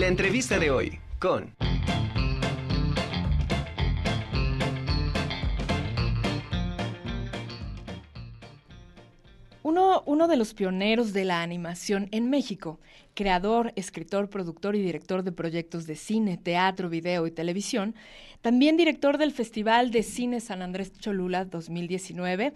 La entrevista de hoy con... Uno, uno, de los pioneros de la animación en México, creador, escritor, productor y director de proyectos de cine, teatro, video y televisión, también director del Festival de Cine San Andrés Cholula 2019,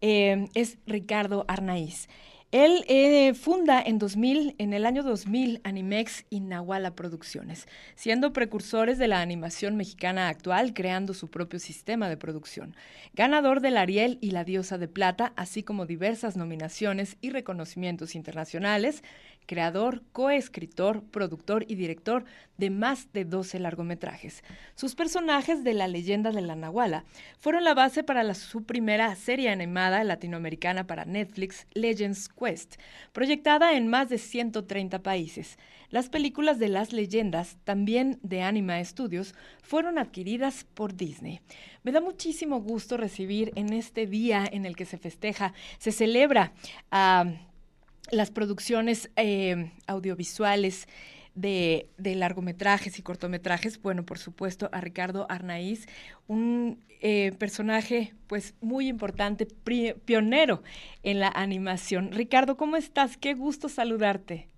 eh, es Ricardo Arnaiz. Él eh, funda en 2000, en el año 2000, Animex y Nahuala Producciones, siendo precursores de la animación mexicana actual, creando su propio sistema de producción. Ganador del Ariel y la Diosa de Plata, así como diversas nominaciones y reconocimientos internacionales, creador, coescritor, productor y director de más de 12 largometrajes. Sus personajes de la leyenda de la Nahuala fueron la base para su primera serie animada latinoamericana para Netflix, Legends Quest, proyectada en más de 130 países. Las películas de las leyendas, también de Anima Studios, fueron adquiridas por Disney. Me da muchísimo gusto recibir en este día en el que se festeja, se celebra a las producciones eh, audiovisuales de, largometrajes y cortometrajes, bueno, por supuesto, a Ricardo Arnaiz, un eh, personaje pues muy importante, pionero en la animación. Ricardo, ¿cómo estás? Qué gusto saludarte.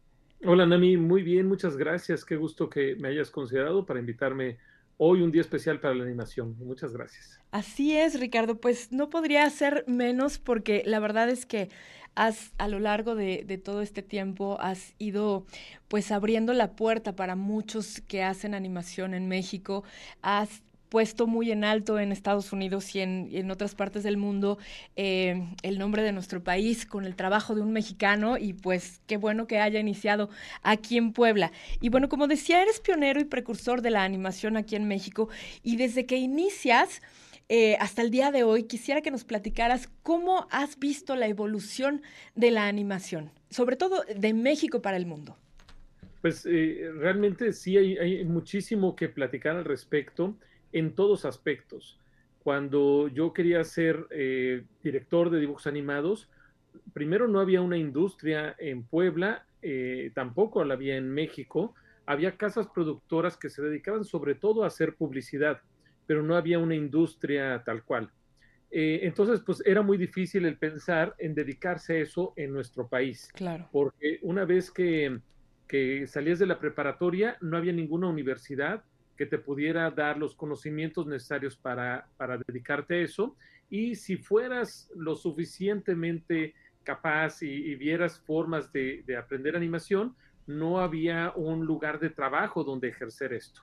Hola, Nami, muy bien, muchas gracias. Qué gusto que me hayas considerado para invitarme hoy un día especial para la animación. Muchas gracias. Así es, Ricardo, pues no podría ser menos porque la verdad es que has a lo largo de, todo este tiempo has ido pues abriendo la puerta para muchos que hacen animación en México, has puesto muy en alto en Estados Unidos y en, otras partes del mundo eh, el nombre de nuestro país con el trabajo de un mexicano y pues qué bueno que haya iniciado aquí en Puebla. Y bueno, como decía, eres pionero y precursor de la animación aquí en México y desde que inicias eh, hasta el día de hoy, quisiera que nos platicaras cómo has visto la evolución de la animación, sobre todo de México para el mundo. Pues eh, realmente sí hay, muchísimo que platicar al respecto en todos aspectos. Cuando yo quería ser eh, director de dibujos animados, primero no había una industria en Puebla, tampoco la había en México, había casas productoras que se dedicaban sobre todo a hacer publicidad pero no había una industria tal cual. Eh, entonces, pues era muy difícil el pensar en dedicarse a eso en nuestro país. Claro. Porque una vez que, que salías de la preparatoria, no había ninguna universidad que te pudiera dar los conocimientos necesarios para, para dedicarte a eso. Y si fueras lo suficientemente capaz y, vieras formas de, de, aprender animación, no había un lugar de trabajo donde ejercer esto.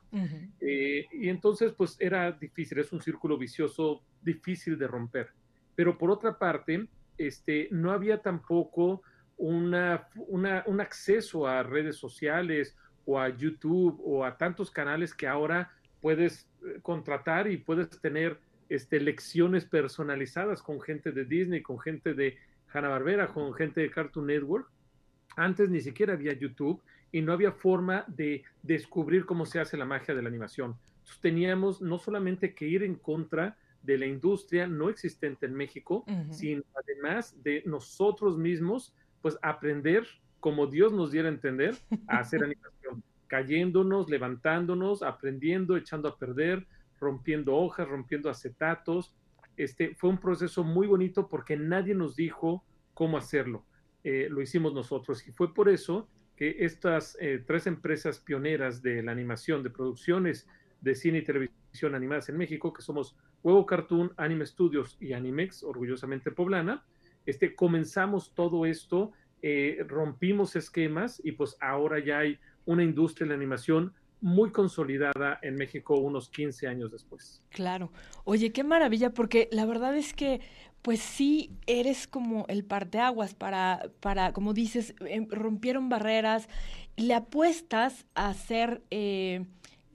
Eh, y entonces, pues era difícil, es un círculo vicioso difícil de romper. Pero por otra parte, este, no había tampoco una, un acceso a redes sociales o a YouTube o a tantos canales que ahora puedes eh, contratar y puedes tener este, lecciones personalizadas con gente de Disney, con gente de Hanna-Barbera, con gente de Cartoon Network antes ni siquiera había YouTube y no había forma de descubrir cómo se hace la magia de la animación. Entonces teníamos no solamente que ir en contra de la industria no existente en México, sino además de nosotros mismos, pues aprender como Dios nos diera a entender a hacer animación, cayéndonos, levantándonos, aprendiendo, echando a perder, rompiendo hojas, rompiendo acetatos. Este fue un proceso muy bonito porque nadie nos dijo cómo hacerlo. Eh, lo hicimos nosotros. Y fue por eso que estas eh, tres empresas pioneras de la animación, de producciones de cine y televisión animadas en México, que somos Huevo Cartoon, Anime Studios y Animex, orgullosamente poblana, este, comenzamos todo esto, eh, rompimos esquemas y pues ahora ya hay una industria de la animación muy consolidada en México unos 15 años después. Claro. Oye, qué maravilla, porque la verdad es que pues sí eres como el parteaguas para, para como dices, em, rompieron barreras, le apuestas a hacer... Eh,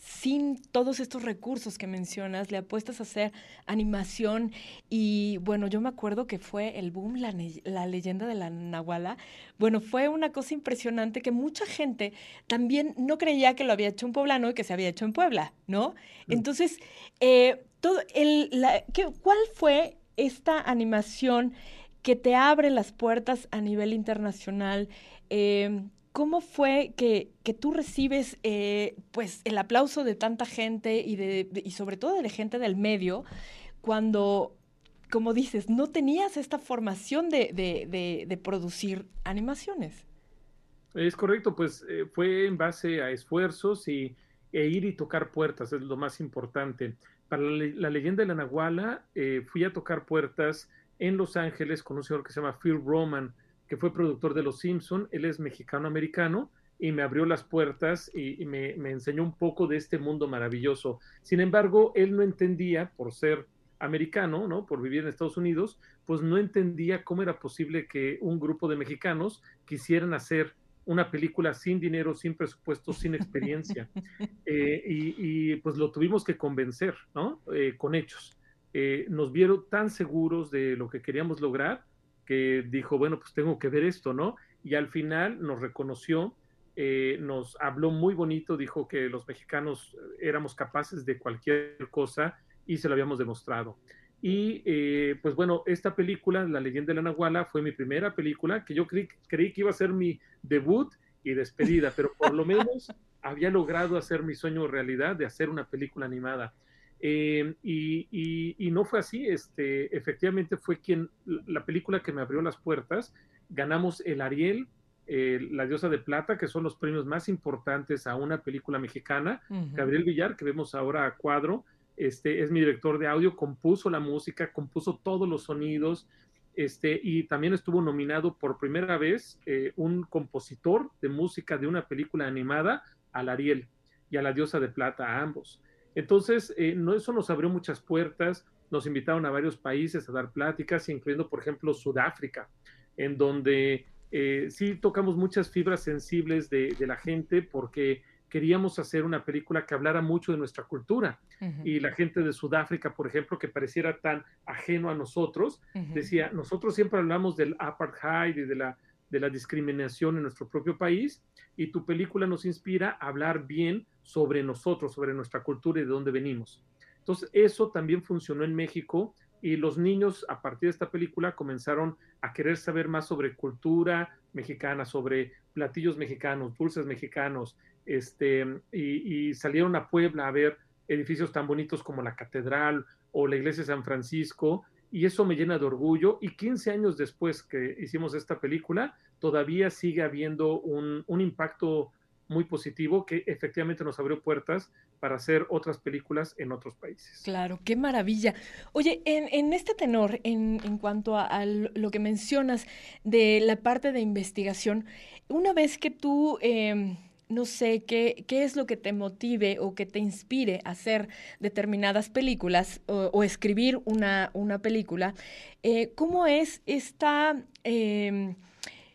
sin todos estos recursos que mencionas, le apuestas a hacer animación y bueno, yo me acuerdo que fue el boom, la, la, leyenda de la Nahuala. Bueno, fue una cosa impresionante que mucha gente también no creía que lo había hecho un poblano y que se había hecho en Puebla, ¿no? Mm. Entonces, eh, todo el, la, ¿qué, ¿cuál fue esta animación que te abre las puertas a nivel internacional, eh, ¿cómo fue que, tú recibes eh, pues el aplauso de tanta gente y, de, y sobre todo de gente del medio cuando, como dices, no tenías esta formación de, producir animaciones? Es correcto, pues eh, fue en base a esfuerzos y, e ir y tocar puertas, es lo más importante. Para la, leyenda de la Nahuala, eh, fui a tocar puertas en Los Ángeles con un señor que se llama Phil Roman, que fue productor de Los Simpson, él es mexicano-americano y me abrió las puertas y, me, enseñó un poco de este mundo maravilloso. Sin embargo, él no entendía, por ser americano, ¿no? Por vivir en Estados Unidos, pues no entendía cómo era posible que un grupo de mexicanos quisieran hacer una película sin dinero, sin presupuesto, sin experiencia. Eh, y, pues lo tuvimos que convencer, ¿no? Eh, con hechos. Eh, nos vieron tan seguros de lo que queríamos lograr que dijo, bueno, pues tengo que ver esto, ¿no? Y al final nos reconoció, nos habló muy bonito, dijo que los mexicanos éramos capaces de cualquier cosa y se lo habíamos demostrado. Y eh, pues bueno, esta película, La leyenda de la Nahuala, fue mi primera película que yo creí, creí que iba a ser mi debut y despedida, pero por lo menos había logrado hacer mi sueño realidad de hacer una película animada. Eh, y, no fue así, este, efectivamente fue quien, la película que me abrió las puertas, ganamos el Ariel, La Diosa de Plata, que son los premios más importantes a una película mexicana. Gabriel Villar, que vemos ahora a cuadro, este, es mi director de audio, compuso la música, compuso todos los sonidos, este, y también estuvo nominado por primera vez eh, un compositor de música de una película animada al Ariel y a la Diosa de Plata, a ambos. Entonces, eh, no, eso nos abrió muchas puertas, nos invitaron a varios países a dar pláticas, incluyendo, por ejemplo, Sudáfrica, en donde eh, sí tocamos muchas fibras sensibles de, la gente porque queríamos hacer una película que hablara mucho de nuestra cultura. Y la gente de Sudáfrica, por ejemplo, que pareciera tan ajeno a nosotros, decía, nosotros siempre hablamos del apartheid y de la, de la discriminación en nuestro propio país, y tu película nos inspira a hablar bien sobre nosotros, sobre nuestra cultura y de dónde venimos. Entonces, eso también funcionó en México y los niños a partir de esta película comenzaron a querer saber más sobre cultura mexicana, sobre platillos mexicanos, dulces mexicanos, este, y, salieron a Puebla a ver edificios tan bonitos como la catedral o la iglesia de San Francisco, y eso me llena de orgullo. Y 15 años después que hicimos esta película, todavía sigue habiendo un, un impacto muy positivo que efectivamente nos abrió puertas para hacer otras películas en otros países. Claro, qué maravilla. Oye, en, este tenor, en, en cuanto a, lo que mencionas de la parte de investigación, una vez que tú... Em, no sé, ¿qué, qué es lo que te motive o que te inspire a hacer determinadas películas o, escribir una, una película. Eh, ¿Cómo es esta em,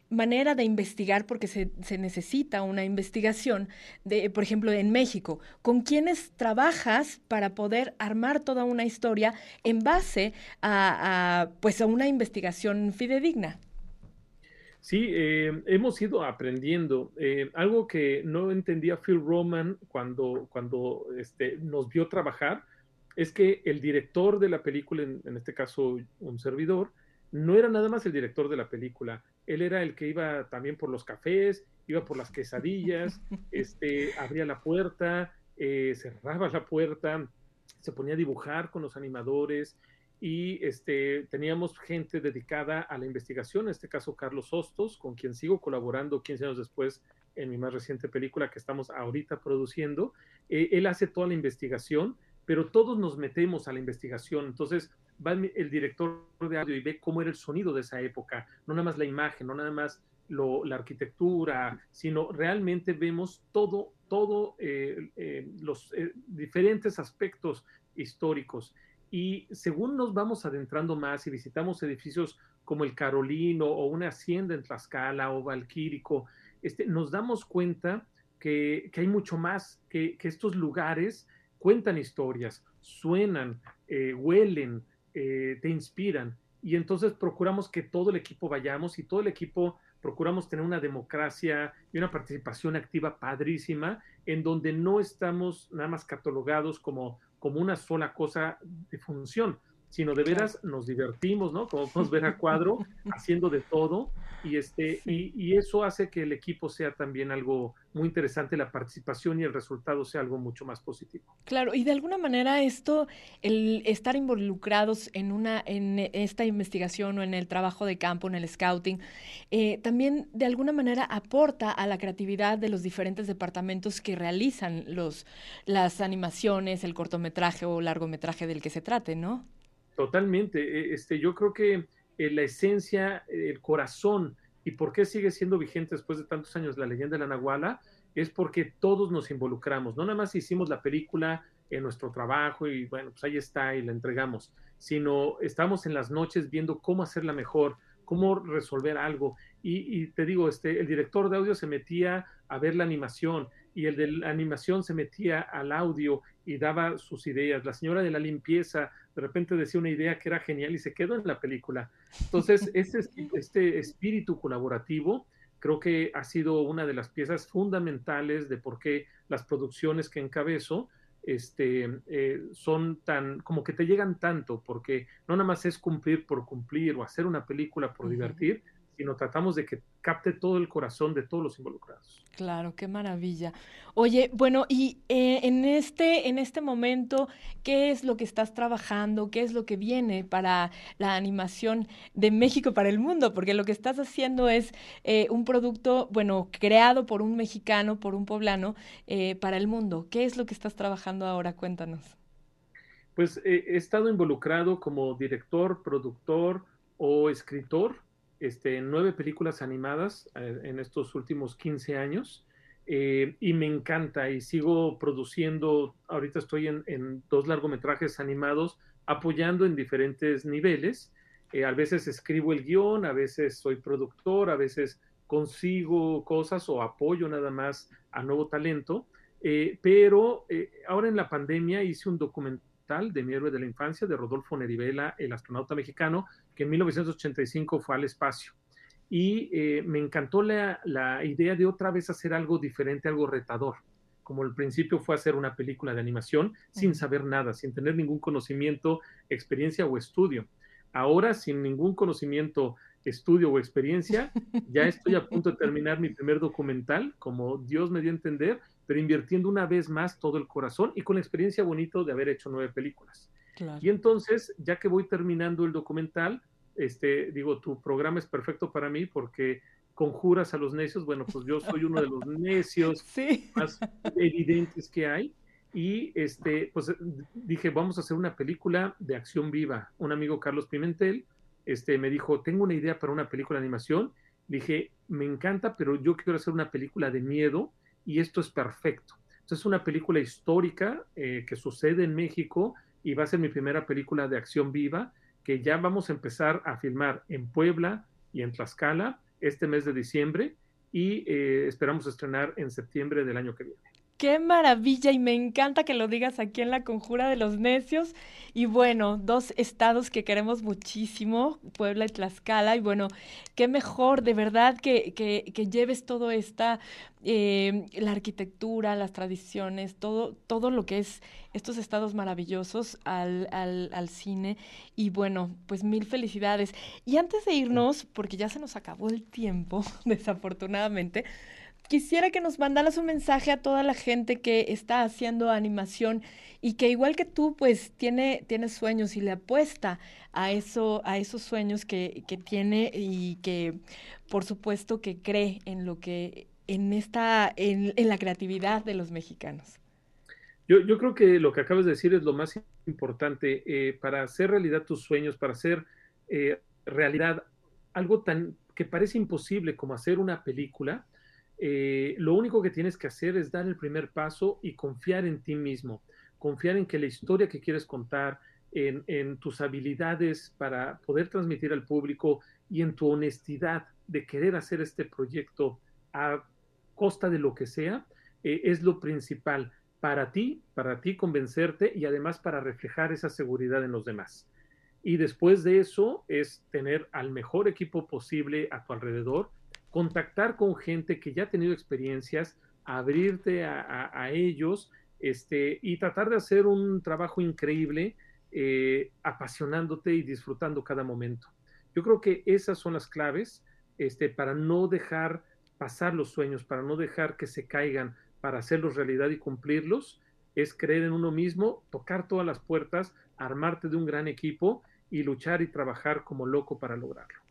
manera de investigar, porque se, necesita una investigación, de, por ejemplo, en México, con quiénes trabajas para poder armar toda una historia en base a, pues, a una investigación fidedigna. Sí, eh, hemos ido aprendiendo. Eh, algo que no entendía Phil Roman cuando, cuando este, nos vio trabajar es que el director de la película, en este caso un servidor, no era nada más el director de la película, él era el que iba también por los cafés, iba por las quesadillas, este, abría la puerta, eh, cerraba la puerta, se ponía a dibujar con los animadores y este, teníamos gente dedicada a la investigación, en este caso Carlos Hostos, con quien sigo colaborando 15 años después en mi más reciente película que estamos ahorita produciendo. Eh, él hace toda la investigación, pero todos nos metemos a la investigación. Entonces, va el director de audio y ve cómo era el sonido de esa época, no nada más la imagen, no nada más la arquitectura, sino realmente vemos todo, todo eh, eh, los diferentes aspectos históricos. Y según nos vamos adentrando más y visitamos edificios como el Carolino o una hacienda en Tlaxcala o Valquírico, este, nos damos cuenta que, que hay mucho más, que, que, estos lugares cuentan historias, suenan, huelen, eh, te inspiran. Y entonces procuramos que todo el equipo vayamos y todo el equipo procuramos tener una democracia y una participación activa padrísima, en donde no estamos nada más catalogados como, como una sola cosa de función, sino de veras nos divertimos, ¿no? Como podemos ver a cuadro, haciendo de todo, y, este, y, y, eso hace que el equipo sea también algo muy interesante, la participación y el resultado sea algo mucho más positivo. Claro, y de alguna manera esto, el estar involucrados en, una, en esta investigación o en el trabajo de campo, en el scouting, eh, también de alguna manera aporta a la creatividad de los diferentes departamentos que realizan los, las animaciones, el cortometraje o largometraje del que se trate, ¿no? Totalmente. E, este, yo creo que eh, la esencia, el corazón y por qué sigue siendo vigente después de tantos años la leyenda de la Nahuala es porque todos nos involucramos. No nada más hicimos la película en nuestro trabajo y bueno, pues ahí está y la entregamos, sino estamos en las noches viendo cómo hacerla mejor, cómo resolver algo. Y, y, te digo, este, el director de audio se metía a ver la animación y el de la animación se metía al audio y daba sus ideas. La señora de la limpieza de repente decía una idea que era genial y se quedó en la película. Entonces, este, este espíritu colaborativo creo que ha sido una de las piezas fundamentales de por qué las producciones que encabezo este, eh, son tan, como que te llegan tanto, porque no nada más es cumplir por cumplir o hacer una película por uh -huh. divertir, sino tratamos de que capte todo el corazón de todos los involucrados. Claro, qué maravilla. Oye, bueno, y eh, en, este, en este momento, ¿qué es lo que estás trabajando? ¿Qué es lo que viene para la animación de México para el mundo? Porque lo que estás haciendo es eh, un producto, bueno, creado por un mexicano, por un poblano, eh, para el mundo. ¿Qué es lo que estás trabajando ahora? Cuéntanos. Pues he estado involucrado como director, productor o escritor este, nueve películas animadas eh, en estos últimos 15 años eh, y me encanta y sigo produciendo, ahorita estoy en, en dos largometrajes animados apoyando en diferentes niveles, eh, a veces escribo el guion, a veces soy productor, a veces consigo cosas o apoyo nada más a nuevo talento, pero ahora en la pandemia hice un documental de mi héroe de la infancia, de Rodolfo Nerivela, el astronauta mexicano, que en 1985 fue al espacio. Y eh, me encantó la, la, idea de otra vez hacer algo diferente, algo retador. Como el principio fue hacer una película de animación sin saber nada, sin tener ningún conocimiento, experiencia o estudio. Ahora, sin ningún conocimiento, estudio o experiencia, ya estoy a punto de terminar mi primer documental, como Dios me dio a entender, pero invirtiendo una vez más todo el corazón y con la experiencia bonito de haber hecho nueve películas. Claro. Y entonces, ya que voy terminando el documental, este, digo, tu programa es perfecto para mí porque conjuras a los necios. Bueno, pues yo soy uno de los necios sí. más evidentes que hay. Y este, pues dije, vamos a hacer una película de acción viva. Un amigo, Carlos Pimentel, este, me dijo, tengo una idea para una película de animación. Dije, me encanta, pero yo quiero hacer una película de miedo y esto es perfecto. Entonces, es una película histórica eh, que sucede en México y va a ser mi primera película de acción viva que ya vamos a empezar a filmar en Puebla y en Tlaxcala este mes de diciembre y eh, esperamos estrenar en septiembre del año que viene. Qué maravilla y me encanta que lo digas aquí en la Conjura de los Necios. Y bueno, dos estados que queremos muchísimo, Puebla y Tlaxcala. Y bueno, qué mejor de verdad que, que, lleves todo esta, eh, la arquitectura, las tradiciones, todo, todo lo que es estos estados maravillosos al, al, al cine. Y bueno, pues mil felicidades. Y antes de irnos, porque ya se nos acabó el tiempo, desafortunadamente, quisiera que nos mandaras un mensaje a toda la gente que está haciendo animación y que igual que tú, pues tiene, tiene sueños y le apuesta a eso, a esos sueños que, que tiene y que por supuesto que cree en lo que, en esta, en, en la creatividad de los mexicanos. Yo, yo, creo que lo que acabas de decir es lo más importante eh, para hacer realidad tus sueños, para hacer eh, realidad algo tan que parece imposible como hacer una película eh, lo único que tienes que hacer es dar el primer paso y confiar en ti mismo, confiar en que la historia que quieres contar, en, tus habilidades para poder transmitir al público y en tu honestidad de querer hacer este proyecto a costa de lo que sea, eh, es lo principal para ti, para ti convencerte y además para reflejar esa seguridad en los demás. Y después de eso es tener al mejor equipo posible a tu alrededor, contactar con gente que ya ha tenido experiencias, abrirte a, ellos este, y tratar de hacer un trabajo increíble eh, apasionándote y disfrutando cada momento. Yo creo que esas son las claves este, para no dejar pasar los sueños, para no dejar que se caigan, para hacerlos realidad y cumplirlos, es creer en uno mismo, tocar todas las puertas, armarte de un gran equipo y luchar y trabajar como loco para lograrlo.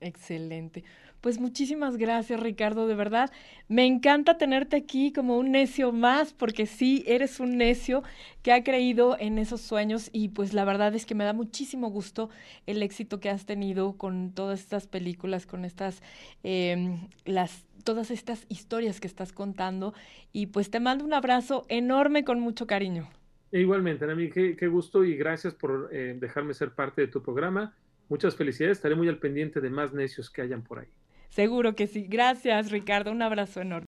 Excelente. Pues muchísimas gracias, Ricardo, de verdad. Me encanta tenerte aquí como un necio más, porque sí, eres un necio que ha creído en esos sueños y pues la verdad es que me da muchísimo gusto el éxito que has tenido con todas estas películas, con estas, eh, las, todas estas historias que estás contando y pues te mando un abrazo enorme con mucho cariño. Igualmente, Nami, qué, qué gusto y gracias por eh, dejarme ser parte de tu programa. Muchas felicidades, estaré muy al pendiente de más necios que hayan por ahí. Seguro que sí. Gracias, Ricardo. Un abrazo enorme.